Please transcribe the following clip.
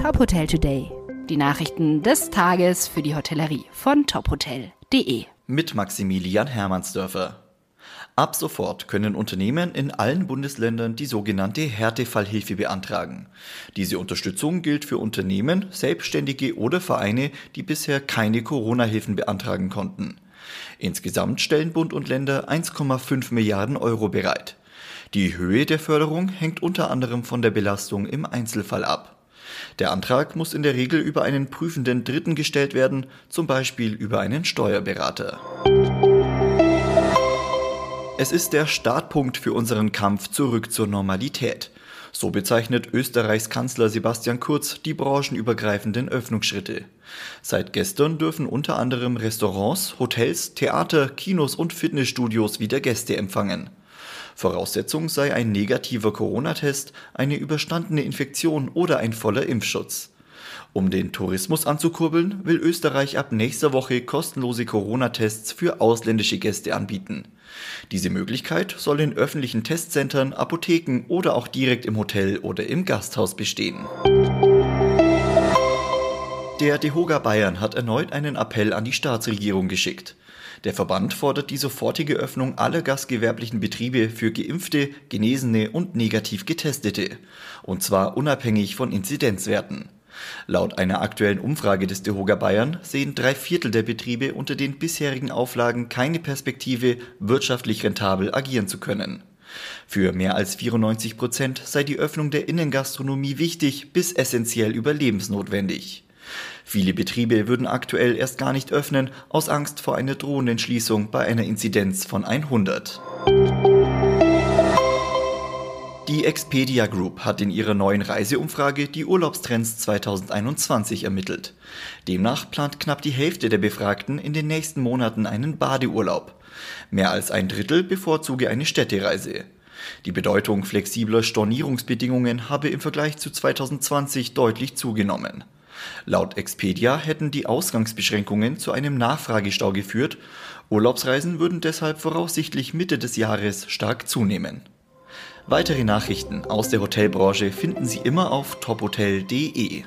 Top Hotel Today. Die Nachrichten des Tages für die Hotellerie von tophotel.de. Mit Maximilian Hermannsdörfer. Ab sofort können Unternehmen in allen Bundesländern die sogenannte Härtefallhilfe beantragen. Diese Unterstützung gilt für Unternehmen, Selbstständige oder Vereine, die bisher keine Corona-Hilfen beantragen konnten. Insgesamt stellen Bund und Länder 1,5 Milliarden Euro bereit. Die Höhe der Förderung hängt unter anderem von der Belastung im Einzelfall ab. Der Antrag muss in der Regel über einen prüfenden Dritten gestellt werden, zum Beispiel über einen Steuerberater. Es ist der Startpunkt für unseren Kampf zurück zur Normalität. So bezeichnet Österreichs Kanzler Sebastian Kurz die branchenübergreifenden Öffnungsschritte. Seit gestern dürfen unter anderem Restaurants, Hotels, Theater, Kinos und Fitnessstudios wieder Gäste empfangen. Voraussetzung sei ein negativer Corona-Test, eine überstandene Infektion oder ein voller Impfschutz. Um den Tourismus anzukurbeln, will Österreich ab nächster Woche kostenlose Corona-Tests für ausländische Gäste anbieten. Diese Möglichkeit soll in öffentlichen Testzentren, Apotheken oder auch direkt im Hotel oder im Gasthaus bestehen. Der DeHoga Bayern hat erneut einen Appell an die Staatsregierung geschickt. Der Verband fordert die sofortige Öffnung aller gastgewerblichen Betriebe für Geimpfte, Genesene und negativ Getestete. Und zwar unabhängig von Inzidenzwerten. Laut einer aktuellen Umfrage des DeHoga Bayern sehen drei Viertel der Betriebe unter den bisherigen Auflagen keine Perspektive, wirtschaftlich rentabel agieren zu können. Für mehr als 94 Prozent sei die Öffnung der Innengastronomie wichtig bis essentiell überlebensnotwendig. Viele Betriebe würden aktuell erst gar nicht öffnen, aus Angst vor einer drohenden Schließung bei einer Inzidenz von 100. Die Expedia Group hat in ihrer neuen Reiseumfrage die Urlaubstrends 2021 ermittelt. Demnach plant knapp die Hälfte der Befragten in den nächsten Monaten einen Badeurlaub. Mehr als ein Drittel bevorzuge eine Städtereise. Die Bedeutung flexibler Stornierungsbedingungen habe im Vergleich zu 2020 deutlich zugenommen. Laut Expedia hätten die Ausgangsbeschränkungen zu einem Nachfragestau geführt. Urlaubsreisen würden deshalb voraussichtlich Mitte des Jahres stark zunehmen. Weitere Nachrichten aus der Hotelbranche finden Sie immer auf tophotel.de.